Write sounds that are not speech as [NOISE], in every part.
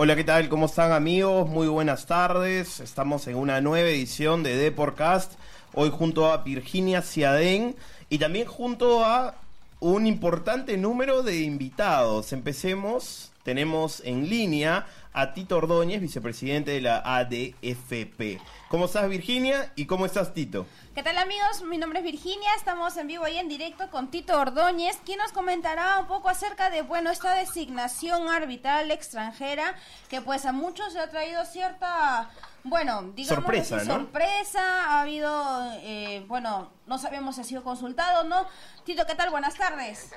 Hola, ¿qué tal? ¿Cómo están amigos? Muy buenas tardes. Estamos en una nueva edición de Deporcast. Hoy junto a Virginia Ciadén y también junto a un importante número de invitados. Empecemos. Tenemos en línea a Tito Ordóñez, vicepresidente de la ADFP. ¿Cómo estás Virginia y cómo estás Tito? ¿Qué tal amigos? Mi nombre es Virginia, estamos en vivo y en directo con Tito Ordóñez, quien nos comentará un poco acerca de, bueno, esta designación arbitral extranjera que pues a muchos se ha traído cierta, bueno, digamos, sorpresa, ¿no? sorpresa, ha habido, eh, bueno, no sabemos si ha sido consultado, ¿no? Tito, ¿qué tal? Buenas tardes.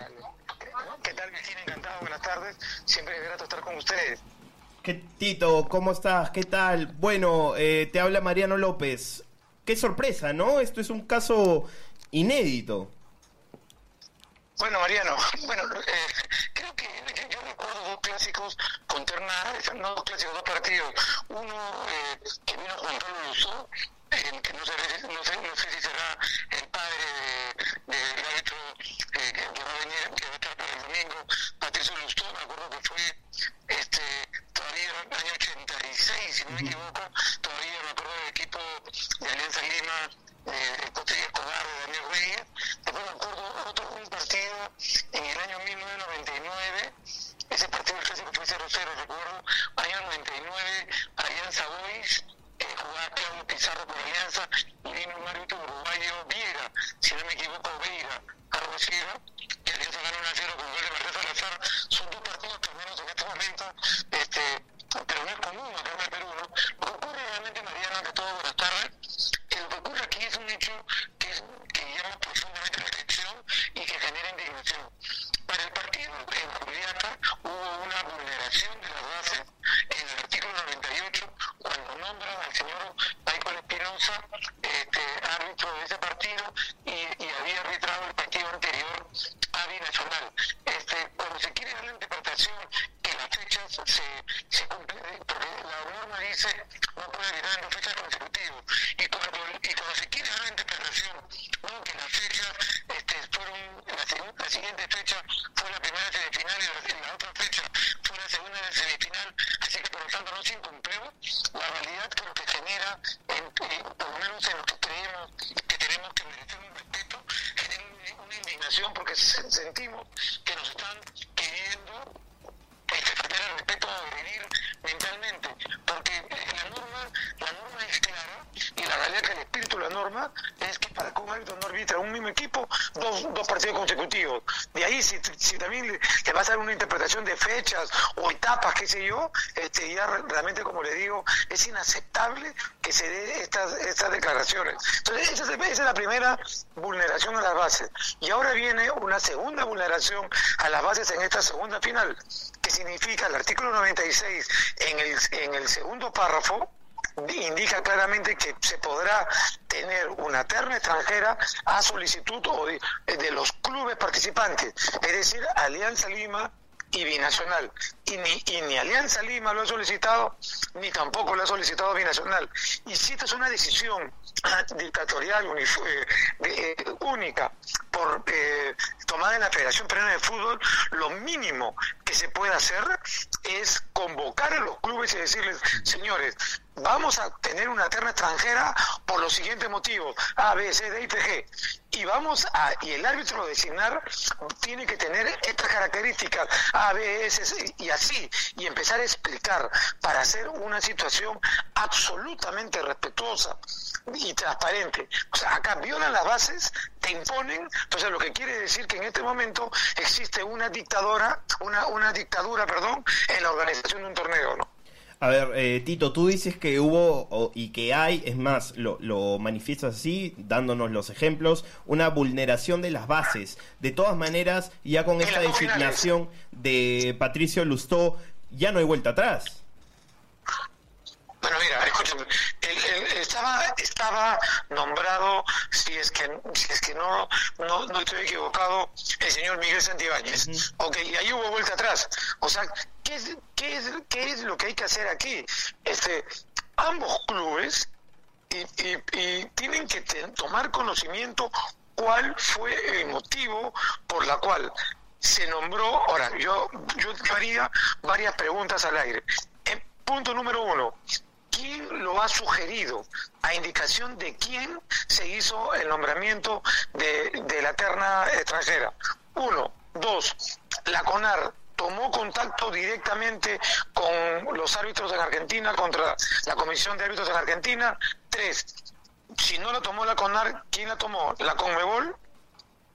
¿Qué tal Virginia? Encantado, buenas tardes, siempre es grato estar con ustedes. ¿Qué, Tito, ¿cómo estás? ¿Qué tal? Bueno, eh, te habla Mariano López. Qué sorpresa, ¿no? Esto es un caso inédito. Bueno, Mariano, bueno, eh, creo que yo, yo recuerdo dos clásicos con terna, no dos clásicos, dos partidos. Uno eh, que vino Juan Pablo Luzó, eh, que no sé, no, sé, si será el padre de, de- del árbitro eh, que, que va a venir, que va a estar para el domingo, Patricio Luzó, me acuerdo que fue este todavía en el año 86, si no me equivoco, todavía me acuerdo del equipo de Alianza Lima, de, de Cote y Escobar, de Daniel Reyes. Después me acuerdo otro un partido en el año 1999, ese partido del clásico fue 0-0, recuerdo, año 99, Alianza Boys, eh, jugaba Claudio Pizarro por Alianza y vino un árbitro uruguayo Viera, si no me equivoco, Veira, algo así, ¿no? Que Alianza ganó 1-0 con gol de Martín Salazar. Son dos partidos que al menos en este momento, este, pero no es común acá en el Perú, ¿no? Lo que ocurre realmente, Mariana, ante todo, buenas tardes, eh, lo que ocurre aquí es un hecho que, es, que llama profundamente la atención y que genera indignación. Para el partido en Juliaca hubo una vulneración de las bases en el artículo 98 cuando nombran al señor Michael Espinosa este, árbitro de ese partido y, y había arbitrado el partido anterior a Binacional. Este, cuando se quiere dar la interpretación que las fechas se, se cumplen, porque la norma dice no puede arbitrar en dos fechas consecutivas y cuando, y cuando se quiere dar la interpretación no, que las fechas este, fueron la, segun- la siguiente fecha fue la primera semifinal y la, y la otra fecha fue la segunda semifinal así que por lo tanto no se incumplió la realidad que lo que genera en, en- lo que creemos que tenemos que merecer un respeto genera una- indignación porque se- sentimos que nos están queriendo este, faltar el respeto a agredir mentalmente, porque la norma, la norma es clara y la realidad que el espíritu de la norma es que para que un árbitro no arbitra un mismo equipo dos, dos partidos consecutivos. Si, si también le, le vas a dar una interpretación de fechas o etapas, qué sé yo, este, ya re- realmente, como le digo, es inaceptable que se dé estas, estas declaraciones. Entonces, esa es, esa es la primera vulneración a las bases. Y ahora viene una segunda vulneración a las bases en esta segunda final, que significa el artículo 96 en el, en el segundo párrafo, indica claramente que se podrá tener una terna extranjera a solicitud o de, los clubes participantes, es decir, Alianza Lima y Binacional. Y ni, y ni Alianza Lima lo ha solicitado, ni tampoco lo ha solicitado Binacional. Y si esta es una decisión ah, dictatorial eh, eh, única por eh, tomada en la Federación Peruana de Fútbol, lo mínimo que se puede hacer es convocar a los clubes y decirles, señores, vamos a tener una terna extranjera por los siguientes motivos, A, B, C, D y G. Y vamos a, y el árbitro designar tiene que tener estas características, A, B, S, C, y así, y empezar a explicar para hacer una situación absolutamente respetuosa y transparente. O sea, acá violan las bases, te imponen, entonces lo que quiere decir que en este momento existe una dictadora, una, una dictadura, perdón, en la organización de un torneo, ¿no? A ver, eh, Tito, tú dices que hubo o- y que hay, es más, lo, lo manifiestas así, dándonos los ejemplos, una vulneración de las bases. De todas maneras, ya con esta designación de Patricio Lustó, ya no hay vuelta atrás. Bueno, mira, estaba, estaba nombrado, si es que, si es que no, no, no estoy equivocado, el señor Miguel Santibáñez. Ok, y ahí hubo vuelta atrás. O sea, ¿qué es, qué es, qué es lo que hay que hacer aquí? Este, ambos clubes y, y- y tienen que tomar conocimiento cuál fue el motivo por la cual se nombró, ahora yo, yo haría varias preguntas al aire. En, Punto número uno. ¿Quién lo ha sugerido? ¿A indicación de quién se hizo el nombramiento de, de la terna extranjera? Uno. Dos. La CONAR tomó contacto directamente con los árbitros en Argentina, contra la Comisión de Árbitros en Argentina. Tres, si no la tomó la CONAR, ¿quién la tomó? ¿La CONMEBOL?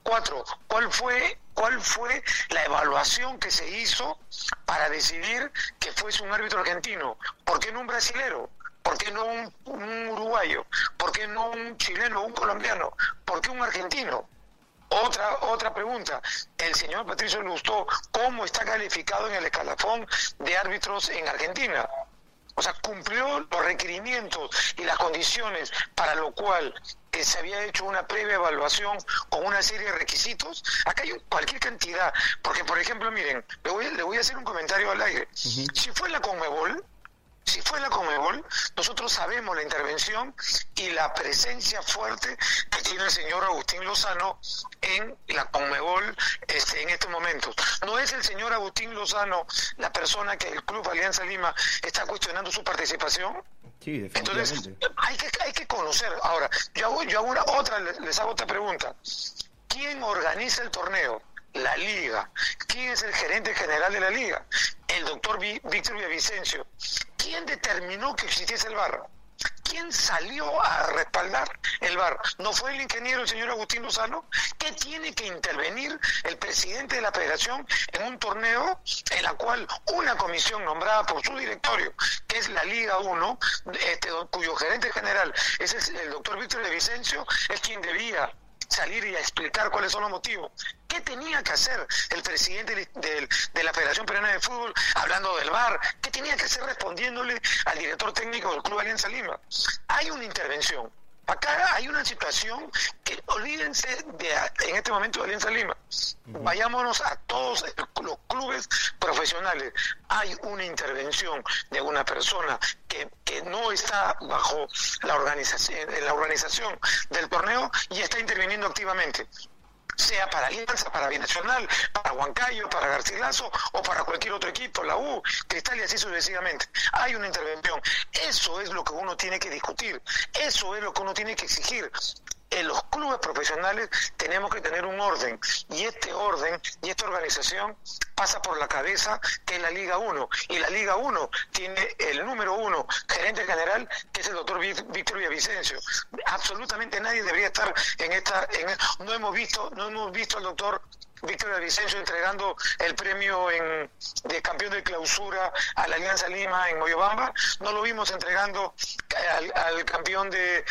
Cuatro, ¿cuál fue, cuál fue la evaluación que se hizo para decidir que fuese un árbitro argentino? ¿Por qué no un brasilero? ¿Por qué no un, uruguayo? ¿Por qué no un chileno un colombiano? ¿Por qué un argentino? Otra, otra pregunta. El señor Patricio Lustó, ¿cómo está calificado en el escalafón de árbitros en Argentina? O sea, cumplió los requerimientos y las condiciones para lo cual se había hecho una previa evaluación con una serie de requisitos. Acá hay cualquier cantidad, porque por ejemplo, miren, le voy, le voy a hacer un comentario al aire. Si fue la Conmebol, si fue la Comebol, nosotros sabemos la intervención y la presencia fuerte que tiene el señor Agustín Lozano en la Comebol este, en estos momentos. No es el señor Agustín Lozano la persona que el Club Alianza Lima está cuestionando su participación. Sí, Entonces, hay que, hay que conocer. Ahora, yo hago, yo hago una, otra, les hago otra pregunta. ¿Quién organiza el torneo? la liga. ¿Quién es el gerente general de la liga? El doctor Víctor Villavicencio. ¿Quién determinó que existiese el VAR? ¿Quién salió a respaldar el VAR? ¿No fue el ingeniero, el señor Agustín Lozano? ¿Qué tiene que intervenir el presidente de la federación en un torneo en la cual una comisión nombrada por su directorio, que es la Liga 1, este, cuyo gerente general es el, doctor Víctor de Vicencio, es quien debía salir y explicar cuáles son los motivos. ¿Qué tenía que hacer el presidente de, la Federación Peruana de Fútbol hablando del VAR? ¿Qué tenía que hacer respondiéndole al director técnico del Club Alianza Lima? Hay una intervención. Acá hay una situación que olvídense de en este momento de Alianza Lima. Vayámonos a todos los clubes profesionales. Hay una intervención de una persona que, que no está bajo la organización, la organización del torneo y está interviniendo activamente sea para Alianza, para Binacional, para Huancayo, para Garcilaso o para cualquier otro equipo, la U, Cristal y así sucesivamente. Hay una intervención. Eso es lo que uno tiene que discutir, eso es lo que uno tiene que exigir en los clubes profesionales tenemos que tener un orden. Y este orden y esta organización pasa por la cabeza que es la Liga 1 y la Liga 1 tiene el número uno gerente general que es el doctor Víctor Villavicencio. Absolutamente nadie debería estar en esta no hemos visto no hemos visto al doctor Víctor Vicencio entregando el premio de campeón de clausura a la Alianza Lima en Moyobamba, no lo vimos entregando al, campeón de,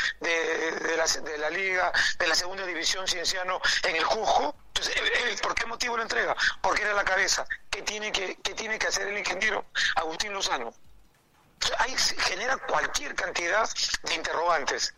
la, liga de la segunda división cienciano en el Jujo. Entonces, ¿por qué motivo lo entrega? Porque era la cabeza. ¿Qué tiene que, qué tiene que hacer el ingeniero Agustín Lozano? ahí genera cualquier cantidad de interrogantes.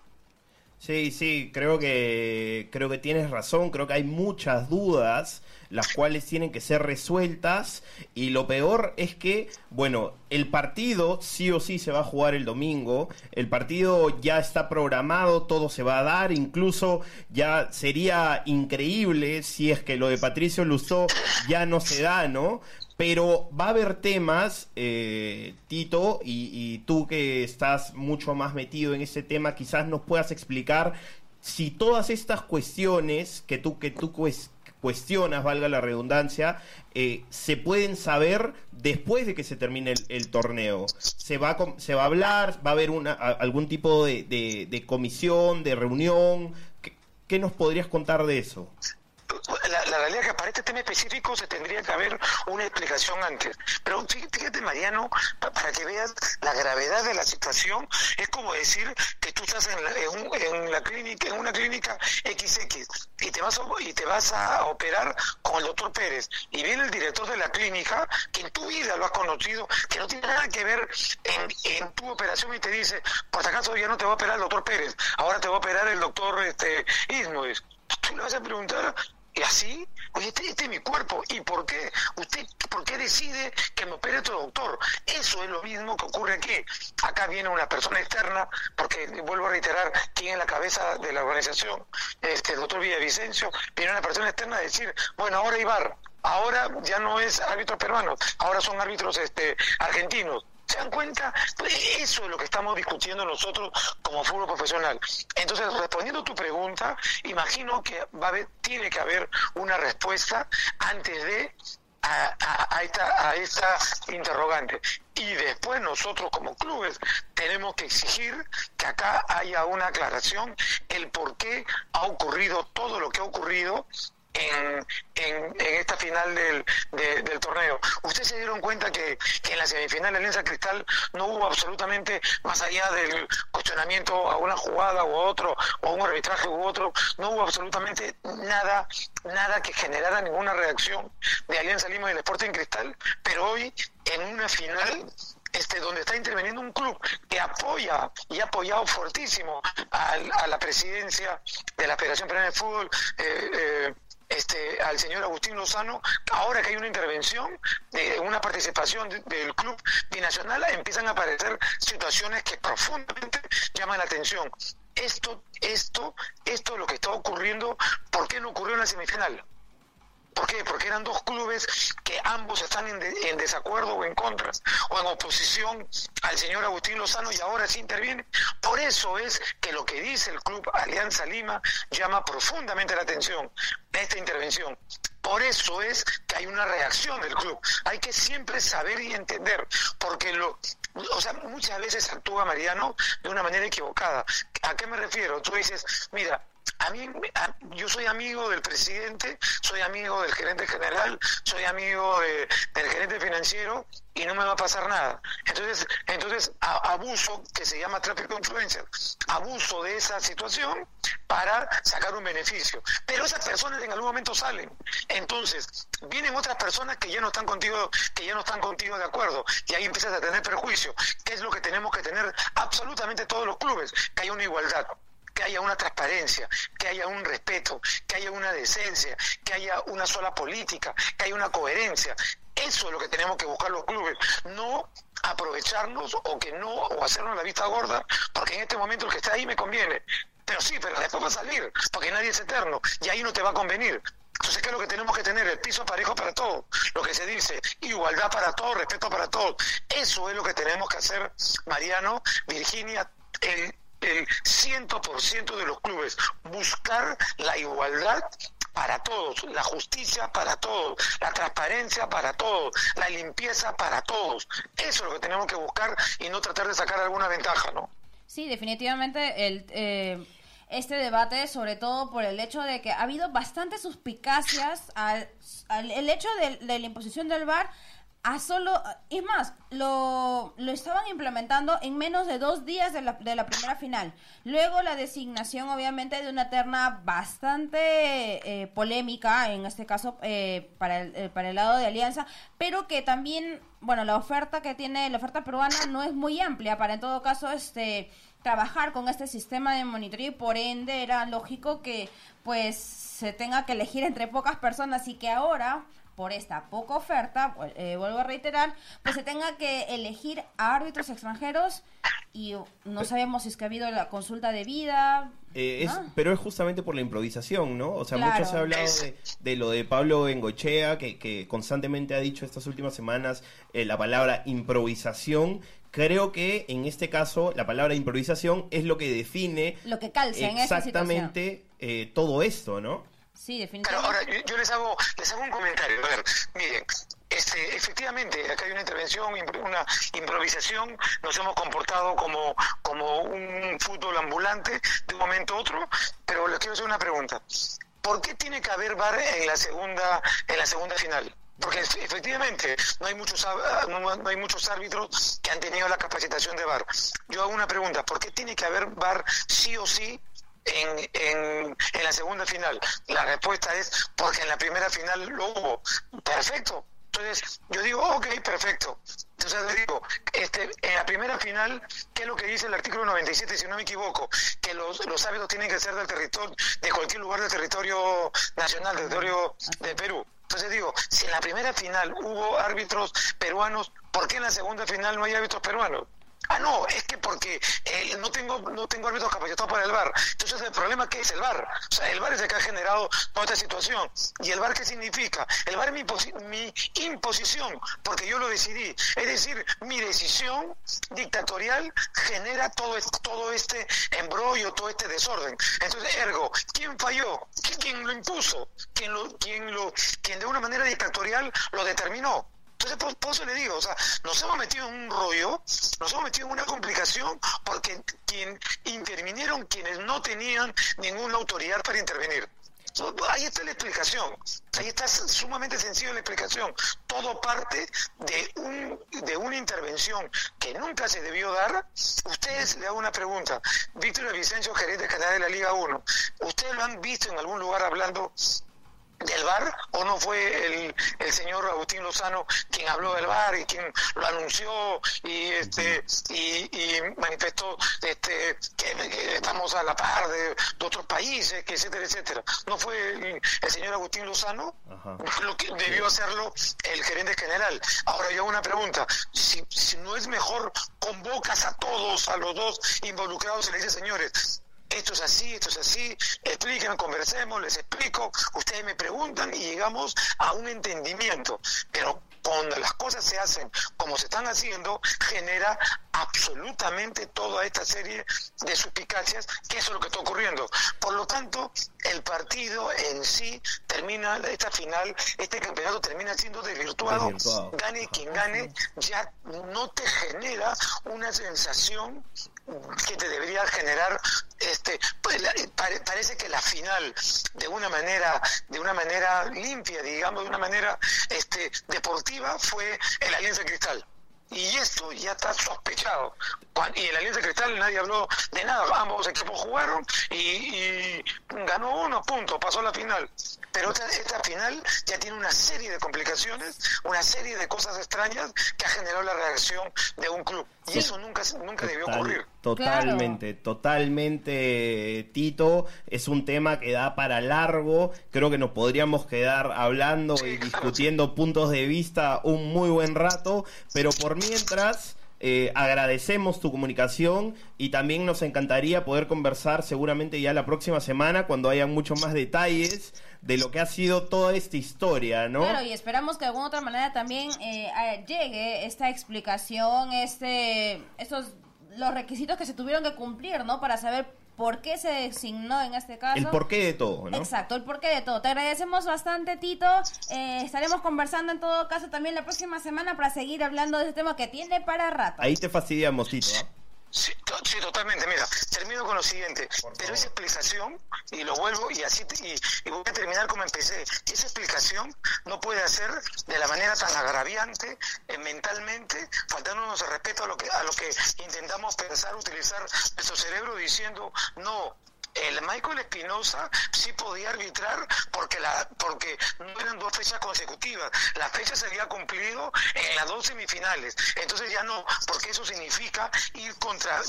Sí, sí, creo que creo que tienes razón, creo que hay muchas dudas las cuales tienen que ser resueltas y lo peor es que, bueno, el partido sí o sí se va a jugar el domingo, el partido ya está programado, todo se va a dar, incluso ya sería increíble si es que lo de Patricio Luzó ya no se da, ¿no? Pero va a haber temas, eh, Tito, y, tú que estás mucho más metido en ese tema, quizás nos puedas explicar si todas estas cuestiones que tú, que tú cuestionas, valga la redundancia, eh, se pueden saber después de que se termine el, torneo. Se va, a, se va a hablar, va a haber una, algún tipo de, comisión, de reunión. ¿Qué nos podrías contar de eso? Realidad que para este tema específico se tendría que haber una explicación antes. Pero fíjate, Mariano, para que veas la gravedad de la situación, es como decir que tú estás en la, en, la clínica, en una clínica XX y te vas a, y te vas a operar con el doctor Pérez y viene el director de la clínica que en tu vida lo has conocido, que no tiene nada que ver en, tu operación y te dice, por acaso ya no te va a operar el doctor Pérez, ahora te va a operar el doctor este. Tú le vas a preguntar y así, oye, este, este, es mi cuerpo. ¿Y por qué? ¿Usted por qué decide que me opere otro doctor? Eso es lo mismo que ocurre aquí. Acá viene una persona externa, porque vuelvo a reiterar quién es la cabeza de la organización, este doctor Villavicencio, viene una persona externa a decir, bueno, ahora Ibar, ahora ya no es árbitro peruano, ahora son árbitros este, argentinos. ¿Se dan cuenta? Pues eso es lo que estamos discutiendo nosotros como fútbol profesional. Entonces, respondiendo a tu pregunta, imagino que va a haber, tiene que haber una respuesta antes de a, esta, a esta interrogante. Y después nosotros como clubes tenemos que exigir que acá haya una aclaración el por qué ha ocurrido todo lo que ha ocurrido en, esta final del, torneo. Ustedes se dieron cuenta que, en la semifinal de Alianza Cristal no hubo absolutamente, más allá del cuestionamiento a una jugada u otro, o un arbitraje u otro, no hubo absolutamente nada, nada que generara ninguna reacción de Alianza Lima y del Sporting Cristal, pero hoy en una final este, donde está interviniendo un club que apoya y ha apoyado fortísimo a, la presidencia de la Federación Peruana de Fútbol, eh, eh, al señor Agustín Lozano, ahora que hay una intervención, de una participación del club binacional, empiezan a aparecer situaciones que profundamente llaman la atención. Esto, esto, esto es lo que está ocurriendo, ¿por qué no ocurrió en la semifinal? ¿Por qué? Porque eran dos clubes que ambos están en, desacuerdo o en contra o en oposición al señor Agustín Lozano y ahora sí interviene. Por eso es que lo que dice el club Alianza Lima llama profundamente la atención esta intervención. Por eso es que hay una reacción del club. Hay que siempre saber y entender, porque lo, o sea, muchas veces actúa Mariano de una manera equivocada. ¿A qué me refiero? Tú dices, mira, a mí, yo soy amigo del presidente, soy amigo del gerente general, soy amigo del gerente financiero y no me va a pasar nada. Entonces, entonces abuso, que se llama tráfico de influencia, abuso de esa situación para sacar un beneficio. Pero esas personas en algún momento salen. Entonces, vienen otras personas que ya no están contigo, que ya no están contigo de acuerdo, y ahí empiezas a tener perjuicio, es lo que tenemos que tener absolutamente todos los clubes, que haya una igualdad que haya una transparencia, que haya un respeto, que haya una decencia, que haya una sola política, que haya una coherencia. Eso es lo que tenemos que buscar los clubes, no aprovecharnos o que no, o hacernos la vista gorda, porque en este momento el que está ahí me conviene. Pero sí, pero después va a salir, porque nadie es eterno, y ahí no te va a convenir. Entonces, ¿qué es lo que tenemos que tener? El piso parejo para todos. Lo que se dice, igualdad para todos, respeto para todos. Eso es lo que tenemos que hacer, Mariano, Virginia, el el 100% de los clubes, buscar la igualdad para todos, la justicia para todos, la transparencia para todos, la limpieza para todos. Eso es lo que tenemos que buscar y no tratar de sacar alguna ventaja, ¿no? Sí, definitivamente el... Eh, este debate, sobre todo por el hecho de que ha habido bastantes suspicacias al, el hecho de, de la imposición del VAR a solo, es más, lo, lo estaban implementando en menos de dos días de la, de la primera final. Luego la designación, obviamente, de una terna bastante eh, polémica, en este caso eh, para, el, eh, para el lado de Alianza, pero que también, bueno, la oferta que tiene, la oferta peruana no es muy amplia para, en todo caso, este trabajar con este sistema de monitoreo y por ende era lógico que pues se tenga que elegir entre pocas personas y que ahora por esta poca oferta, eh, vuelvo a reiterar, pues se tenga que elegir árbitros extranjeros y no sabemos si es que ha habido la consulta de vida. Eh, es, Pero es justamente por la improvisación, ¿no? O sea, mucho se ha hablado de, lo de Pablo Bengochea, que, que constantemente ha dicho estas últimas semanas eh, la palabra improvisación. Creo que en este caso la palabra improvisación es lo que define lo que calza en esa exactamente todo esto, ¿no? Sí, definitivamente. ahora yo, les hago les hago un comentario. A ver, miren, este, efectivamente, acá hay una intervención, una improvisación, nos hemos comportado como, como un fútbol ambulante de un momento a otro, pero les quiero hacer una pregunta. ¿Por qué tiene que haber VAR en la segunda, en la segunda final? Porque efectivamente no hay muchos no hay muchos árbitros que han tenido la capacitación de VAR. Yo hago una pregunta, ¿por qué tiene que haber VAR sí o sí en, en, la segunda final? La respuesta es porque en la primera final lo hubo. Perfecto. Entonces, yo digo, ok, perfecto. Entonces digo, este, en la primera final, ¿qué es lo que dice el artículo 97, si no me equivoco? Que los, los árbitros tienen que ser del territorio, de cualquier lugar del territorio nacional, del territorio de Perú. Entonces digo, si en la primera final hubo árbitros peruanos, ¿por qué en la segunda final no hay árbitros peruanos? Ah, no, es que porque eh, no tengo no tengo árbitros capacitados para el VAR. Entonces el problema que es el VAR. O sea, el VAR es el que ha generado toda esta situación. ¿Y el VAR qué significa? El VAR es mi, mi imposición, porque yo lo decidí. Es decir, mi decisión dictatorial genera todo, todo este embrollo, todo este desorden. Entonces, ergo, ¿quién falló? ¿Quién lo impuso? ¿Quién, lo, quién, lo, quién de una manera dictatorial lo determinó? Entonces, por, eso le digo, o sea, nos hemos metido en un rollo, nos hemos metido en una complicación porque quien intervinieron quienes no tenían ninguna autoridad para intervenir. Ahí está la explicación, ahí está sumamente sencillo la explicación. Todo parte de, un, de una intervención que nunca se debió dar. Ustedes le hago una pregunta. Víctor Vicencio, gerente general de la Liga 1, ¿ustedes lo han visto en algún lugar hablando del VAR o no fue el, el señor Agustín Lozano quien habló del VAR y quien lo anunció y este y, manifestó este que, estamos a la par de, otros países que etcétera etcétera. No fue el, señor Agustín Lozano lo que debió hacerlo el gerente general. Ahora yo una pregunta. Si, si no es mejor convocas a todos a los dos involucrados y le dice señores esto es así, esto es así, explíquenme, conversemos, les explico, ustedes me preguntan y llegamos a un entendimiento. Pero cuando las cosas se hacen como se están haciendo, genera absolutamente toda esta serie de suspicacias, que eso es lo que está ocurriendo. Por lo tanto, el partido en sí termina, esta final, este campeonato termina siendo desvirtuado. Gane quien gane, ya no te genera una sensación que te debería generar este pues, parece que la final de una manera de una manera limpia digamos de una manera este deportiva fue el Alianza Cristal y esto ya está sospechado. Y en la Alianza Cristal nadie habló de nada. Ambos equipos jugaron y, ganó uno, punto, pasó la final. Pero esta, esta, final ya tiene una serie de complicaciones, una serie de cosas extrañas que ha generado la reacción de un club. Y eso nunca, nunca debió ocurrir. Totalmente, totalmente, Tito. Es un tema que da para largo. Creo que nos podríamos quedar hablando y discutiendo puntos de vista un muy buen rato. Pero por mientras... Eh, agradecemos tu comunicación y también nos encantaría poder conversar seguramente ya la próxima semana cuando haya muchos más detalles de lo que ha sido toda esta historia, ¿no? Claro, y esperamos que de alguna otra manera también eh, llegue esta explicación, este, estos, los requisitos que se tuvieron que cumplir, ¿no? Para saber por qué se designó en este caso. El porqué de todo, ¿no? Exacto, el porqué de todo. Te agradecemos bastante, Tito. Eh, estaremos conversando en todo caso también la próxima semana para seguir hablando de este tema que tiene para rato. Ahí te fastidiamos, Tito. ¿ah? Sí, totalmente. Mira, termino con lo siguiente. Pero esa explicación, y lo vuelvo, y así y, voy a terminar como empecé. Esa explicación no puede hacer de la manera tan agraviante eh, mentalmente, faltándonos el respeto a lo que a lo que intentamos pensar, utilizar nuestro cerebro diciendo no el Michael Espinosa sí podía arbitrar porque la porque no eran dos fechas consecutivas. La fecha se había cumplido en las dos semifinales. Entonces ya no, porque eso significa ir contra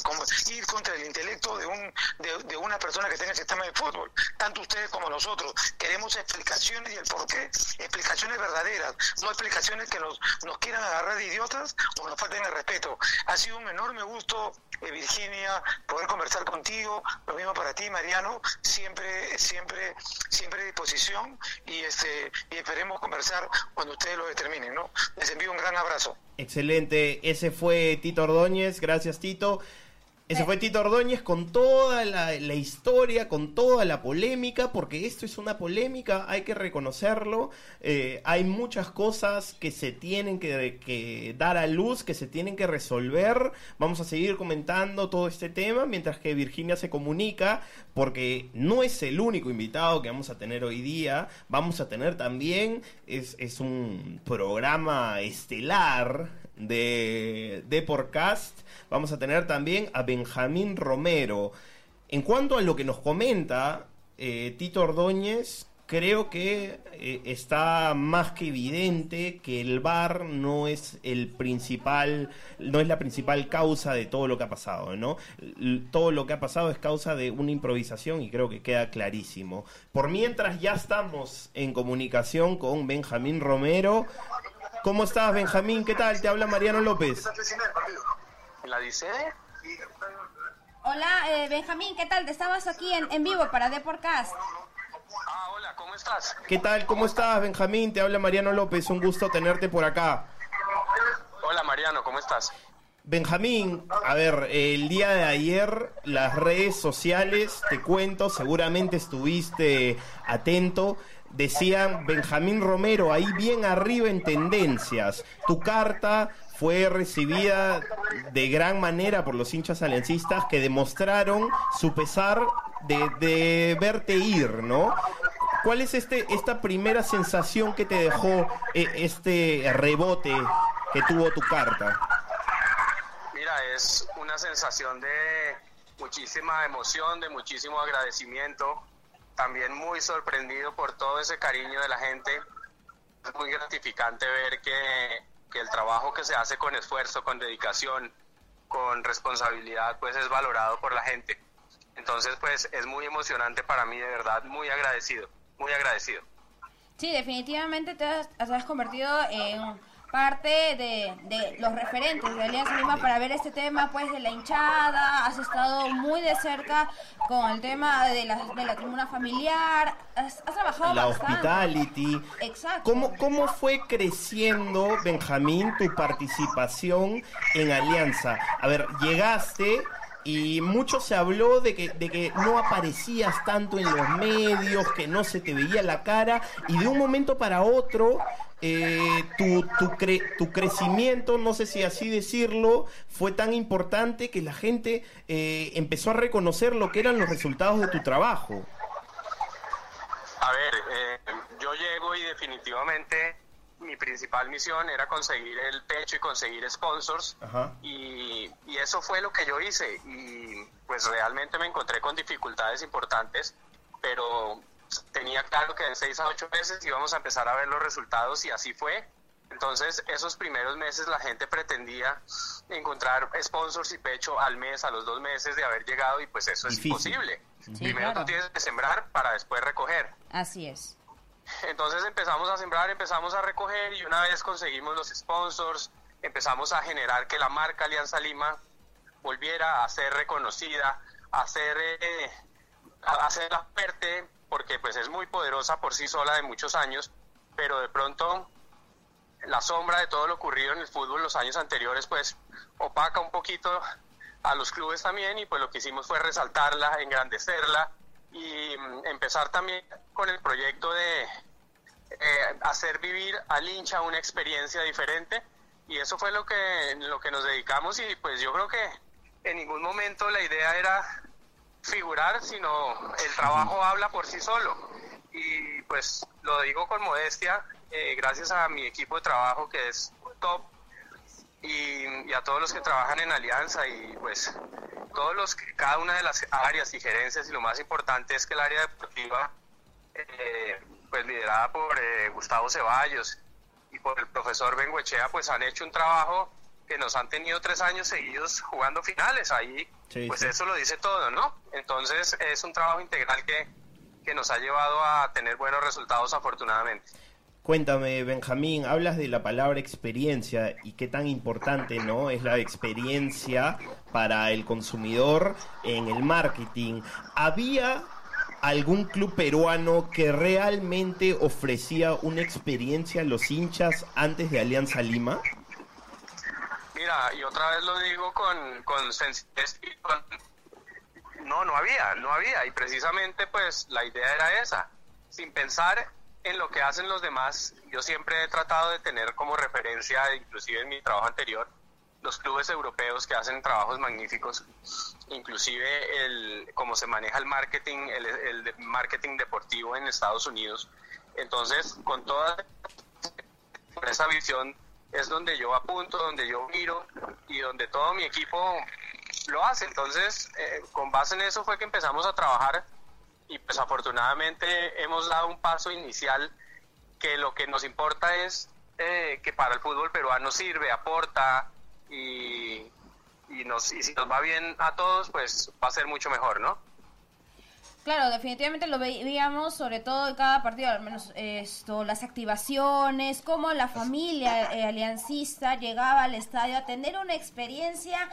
ir contra el intelecto de un de, una persona que tenga el sistema de fútbol. Tanto ustedes como nosotros queremos explicaciones y el por qué, explicaciones verdaderas, no explicaciones que nos, nos quieran agarrar de idiotas o nos falten el respeto. Ha sido un enorme gusto, eh, Virginia, poder conversar contigo, lo mismo para ti, Mariano, siempre, siempre, siempre a disposición y este, y esperemos conversar cuando ustedes lo determinen, ¿no? Les envío un gran abrazo. Excelente, ese fue Tito Ordóñez, gracias Tito. Ese fue Tito Ordóñez con toda la, historia, con toda la polémica, porque esto es una polémica, hay que reconocerlo. Eh, hay muchas cosas que se tienen que, dar a luz, que se tienen que resolver. Vamos a seguir comentando todo este tema mientras que Virginia se comunica, porque no es el único invitado que vamos a tener hoy día. Vamos a tener también, es, es un programa estelar de, de podcast vamos a tener también a Benjamín Romero. En cuanto a lo que nos comenta eh, Tito Ordóñez, creo que eh, está más que evidente que el VAR no es el principal, no es la principal causa de todo lo que ha pasado, ¿no? Todo lo que ha pasado es causa de una improvisación y creo que queda clarísimo. Por mientras ya estamos en comunicación con Benjamín Romero. ¿Cómo estás, Benjamín? ¿Qué tal? Te habla Mariano López. la dice. Hola, eh, Benjamín, ¿qué tal? Estamos aquí en, en vivo para Deporcast. Ah, hola, ¿cómo estás? ¿Qué tal? ¿Cómo estás, Benjamín? Te habla Mariano López. Un gusto tenerte por acá. Hola, Mariano, ¿cómo estás? Benjamín, a ver, el día de ayer las redes sociales, te cuento, seguramente estuviste atento, decían Benjamín Romero, ahí bien arriba en tendencias. Tu carta fue recibida de gran manera por los hinchas aliancistas que demostraron su pesar de, verte ir, ¿no? ¿Cuál es este, esta primera sensación que te dejó eh, este rebote que tuvo tu carta? Mira, es una sensación de muchísima emoción, de muchísimo agradecimiento, también muy sorprendido por todo ese cariño de la gente. Es muy gratificante ver que, que el trabajo que se hace con esfuerzo, con dedicación, con responsabilidad, pues es valorado por la gente. Entonces, pues es muy emocionante para mí, de verdad, muy agradecido, muy agradecido. Sí, definitivamente te has, te has convertido en parte de, de los referentes de Alianza Lima para ver este tema pues de la hinchada, has estado muy de cerca con el tema de la, de la tribuna familiar, has, has trabajado La bastante. hospitality. Exacto. ¿Cómo, ¿Cómo fue creciendo, Benjamín, tu participación en Alianza? A ver, llegaste y mucho se habló de que, de que no aparecías tanto en los medios, que no se te veía la cara, y de un momento para otro, eh, tu, tu, cre- tu crecimiento, no sé si así decirlo, fue tan importante que la gente eh, empezó a reconocer lo que eran los resultados de tu trabajo. A ver, eh, yo llego y definitivamente mi principal misión era conseguir el pecho y conseguir sponsors Ajá. y, y eso fue lo que yo hice y pues realmente me encontré con dificultades importantes, pero tenía claro que en seis a ocho meses íbamos a empezar a ver los resultados y así fue. Entonces, esos primeros meses la gente pretendía encontrar sponsors y pecho al mes, a los dos meses de haber llegado y pues eso es Difícil. imposible. Sí, Primero claro. tú tienes que sembrar para después recoger. Así es. Entonces empezamos a sembrar, empezamos a recoger y una vez conseguimos los sponsors, empezamos a generar que la marca Alianza Lima volviera a ser reconocida, a ser, eh, a ser la fuerte, porque pues es muy poderosa por sí sola de muchos años, pero de pronto la sombra de todo lo ocurrido en el fútbol los años anteriores pues opaca un poquito a los clubes también y pues lo que hicimos fue resaltarla, engrandecerla y mm, empezar también con el proyecto de eh, hacer vivir al hincha una experiencia diferente. Y eso fue lo que lo que nos dedicamos y pues yo creo que en ningún momento la idea era figurar sino el trabajo habla por sí solo. Y pues lo digo con modestia eh, gracias a mi equipo de trabajo que es top y, y a todos los que trabajan en Alianza y pues todos los que cada una de las áreas y gerencias y lo más importante es que el área deportiva eh, pues liderada por eh, Gustavo Ceballos y por el profesor Benguechea pues han hecho un trabajo que nos han tenido tres años seguidos jugando finales. Ahí Sí, pues sí. eso lo dice todo no entonces es un trabajo integral que que nos ha llevado a tener buenos resultados afortunadamente Cuéntame, Benjamín, hablas de la palabra experiencia y qué tan importante no es la experiencia para el consumidor en el marketing. ¿Había algún club peruano que realmente ofrecía una experiencia a los hinchas antes de Alianza Lima? Mira, y otra vez lo digo con, con sencillez No, no había, no había. Y precisamente pues la idea era esa. Sin pensar en lo que hacen los demás, yo siempre he tratado de tener como referencia, inclusive en mi trabajo anterior, los clubes europeos que hacen trabajos magníficos, inclusive el cómo se maneja el marketing, el, el marketing deportivo en Estados Unidos. Entonces, con toda esa visión es donde yo apunto, donde yo miro y donde todo mi equipo lo hace. Entonces, eh, con base en eso fue que empezamos a trabajar y pues afortunadamente hemos dado un paso inicial que lo que nos importa es eh, que para el fútbol peruano sirve, aporta y, y, nos, y si nos va bien a todos, pues va a ser mucho mejor, ¿no? Claro, definitivamente lo veíamos, sobre todo en cada partido, al menos esto, las activaciones, cómo la familia eh, aliancista llegaba al estadio a tener una experiencia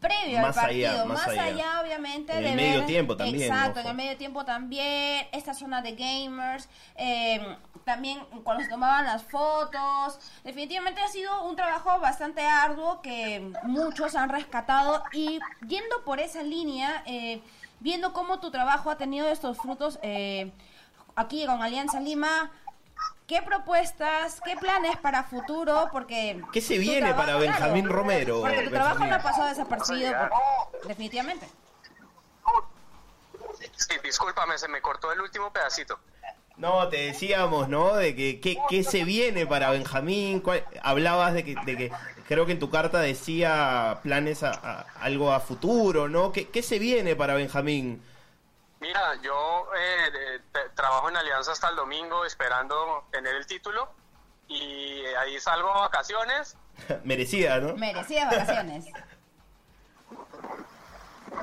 previo Más al allá, partido, más más, allá. allá. obviamente En de el ver- medio tiempo también, Exacto, ojo. en el medio tiempo también, esta zona de gamers, eh, también cuando se tomaban las fotos, definitivamente ha sido un trabajo bastante arduo que muchos han rescatado y yendo por esa línea, eh, viendo cómo tu trabajo ha tenido estos frutos eh, aquí con Alianza Lima. ¿Qué propuestas, qué planes para futuro? Porque ¿Qué se viene para Benjamín Romero, Porque tu trabajo no ha pasado desapercibido, por- definitivamente. Sí, discúlpame, se me cortó el último pedacito. No, te decíamos, ¿no? De que qué, qué se viene para Benjamín. ¿Cuál- Hablabas de que, de que creo que en tu carta decía planes a, a- algo a futuro, ¿no? ¿Qué, qué se viene para Benjamín? Mira, yo eh, trabajo en Alianza hasta el domingo esperando tener el título y ahí salgo a vacaciones. [LAUGHS] Merecida, ¿no? Merecidas vacaciones.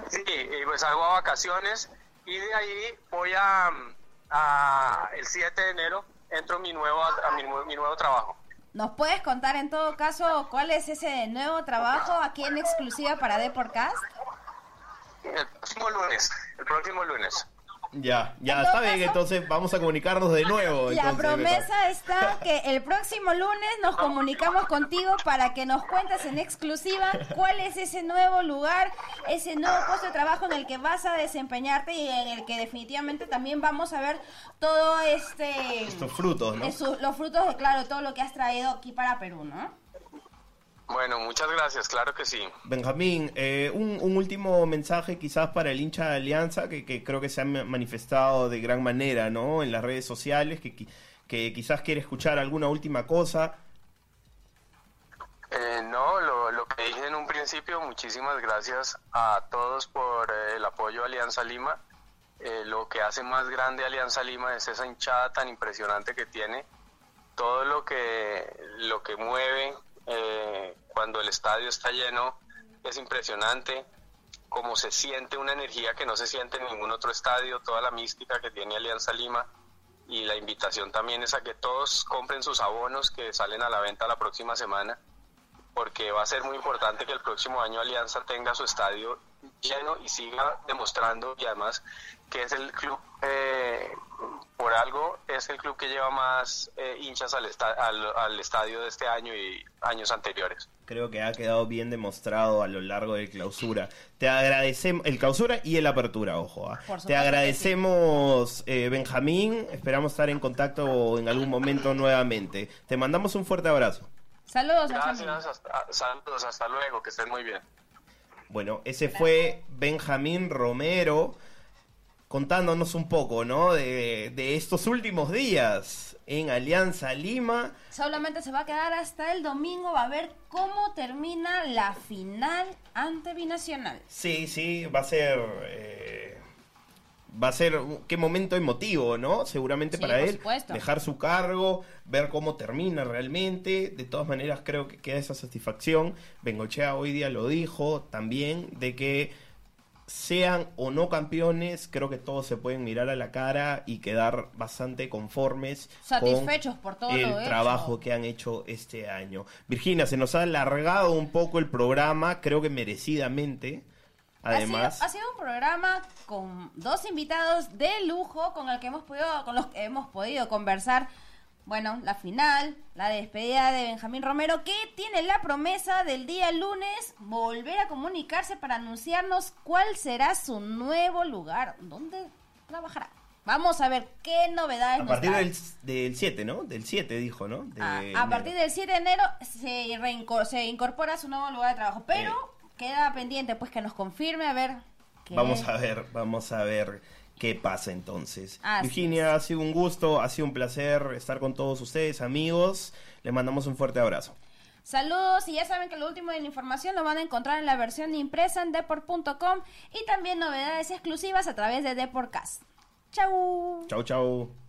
Sí, y pues salgo a vacaciones y de ahí voy a, a el 7 de enero entro a mi nuevo a mi, nue- mi nuevo trabajo. ¿Nos puedes contar en todo caso cuál es ese nuevo trabajo aquí en exclusiva para Deporcast? El próximo lunes, el próximo lunes. Ya, ya, En está bien, caso- entonces vamos a comunicarnos de nuevo. La entonces, promesa está que el próximo lunes nos comunicamos contigo para que nos cuentes en exclusiva cuál es ese nuevo lugar, ese nuevo puesto de trabajo en el que vas a desempeñarte y en el que definitivamente también vamos a ver todo este... Estos frutos, ¿no? esos- los frutos de, claro, todo lo que has traído aquí para Perú, ¿no? Bueno, muchas gracias, claro que sí. Benjamín, eh, un, un último mensaje quizás para el hincha de Alianza que, que creo que se ha ma- manifestado de gran manera, ¿no? En las redes sociales, que, qui- que quizás quiere escuchar alguna última cosa. Eh, no, lo, lo que dije en un principio, muchísimas gracias a todos por eh, el apoyo a Alianza Lima. Eh, lo que hace más grande Alianza Lima es esa hinchada tan impresionante que tiene, todo lo que, lo que mueve eh, cuando el estadio está lleno es impresionante, como se siente una energía que no se siente en ningún otro estadio, toda la mística que tiene Alianza Lima. Y la invitación también es a que todos compren sus abonos que salen a la venta la próxima semana porque va a ser muy importante que el próximo año Alianza tenga su estadio lleno y siga demostrando y además que es el club, eh, por algo, es el club que lleva más eh, hinchas al, esta- al, al estadio de este año y años anteriores. Creo que ha quedado bien demostrado a lo largo del clausura. Te agradecemos, el clausura y el apertura, ojo. ¿ah? Te agradecemos, eh, Benjamín. Esperamos estar en contacto en algún momento nuevamente. Te mandamos un fuerte abrazo. Saludos. Gracias, hasta, saludos, hasta luego, que estén muy bien. Bueno, ese fue Benjamín Romero contándonos un poco, ¿no? De, de estos últimos días en Alianza Lima. Solamente se va a quedar hasta el domingo, va a ver cómo termina la final ante Binacional. Sí, sí, va a ser... eh, va a ser qué momento emotivo, ¿no? Seguramente Sí, para él supuesto. dejar su cargo, ver cómo termina realmente. De todas maneras creo que queda esa satisfacción. Bengochea hoy día lo dijo también de que sean o no campeones, creo que todos se pueden mirar a la cara y quedar bastante conformes Satisfechos con por todo el hecho. trabajo que han hecho este año. Virginia, se nos ha alargado un poco el programa, creo que merecidamente. Además, Ha sido, ha sido un programa con dos invitados de lujo con el que hemos podido, con los que hemos podido conversar. Bueno, la final, la despedida de Benjamín Romero, que tiene la promesa del día lunes volver a comunicarse para anunciarnos cuál será su nuevo lugar, dónde trabajará. Vamos a ver qué novedades a partir del, del 7, ¿no? Del 7 dijo, ¿no? De Ah, a partir del 7 de enero se, se incorpora a su nuevo lugar de trabajo, pero Eh. Queda pendiente pues que nos confirme a ver qué Vamos a ver, vamos a ver qué pasa entonces. Así Virginia, ha sido un gusto, ha sido un placer estar con todos ustedes, amigos. Les mandamos un fuerte abrazo. Saludos y ya saben que lo último de la información lo van a encontrar en la versión impresa en deport.com y también novedades exclusivas a través de Deportcast. Chau. Chau, chau.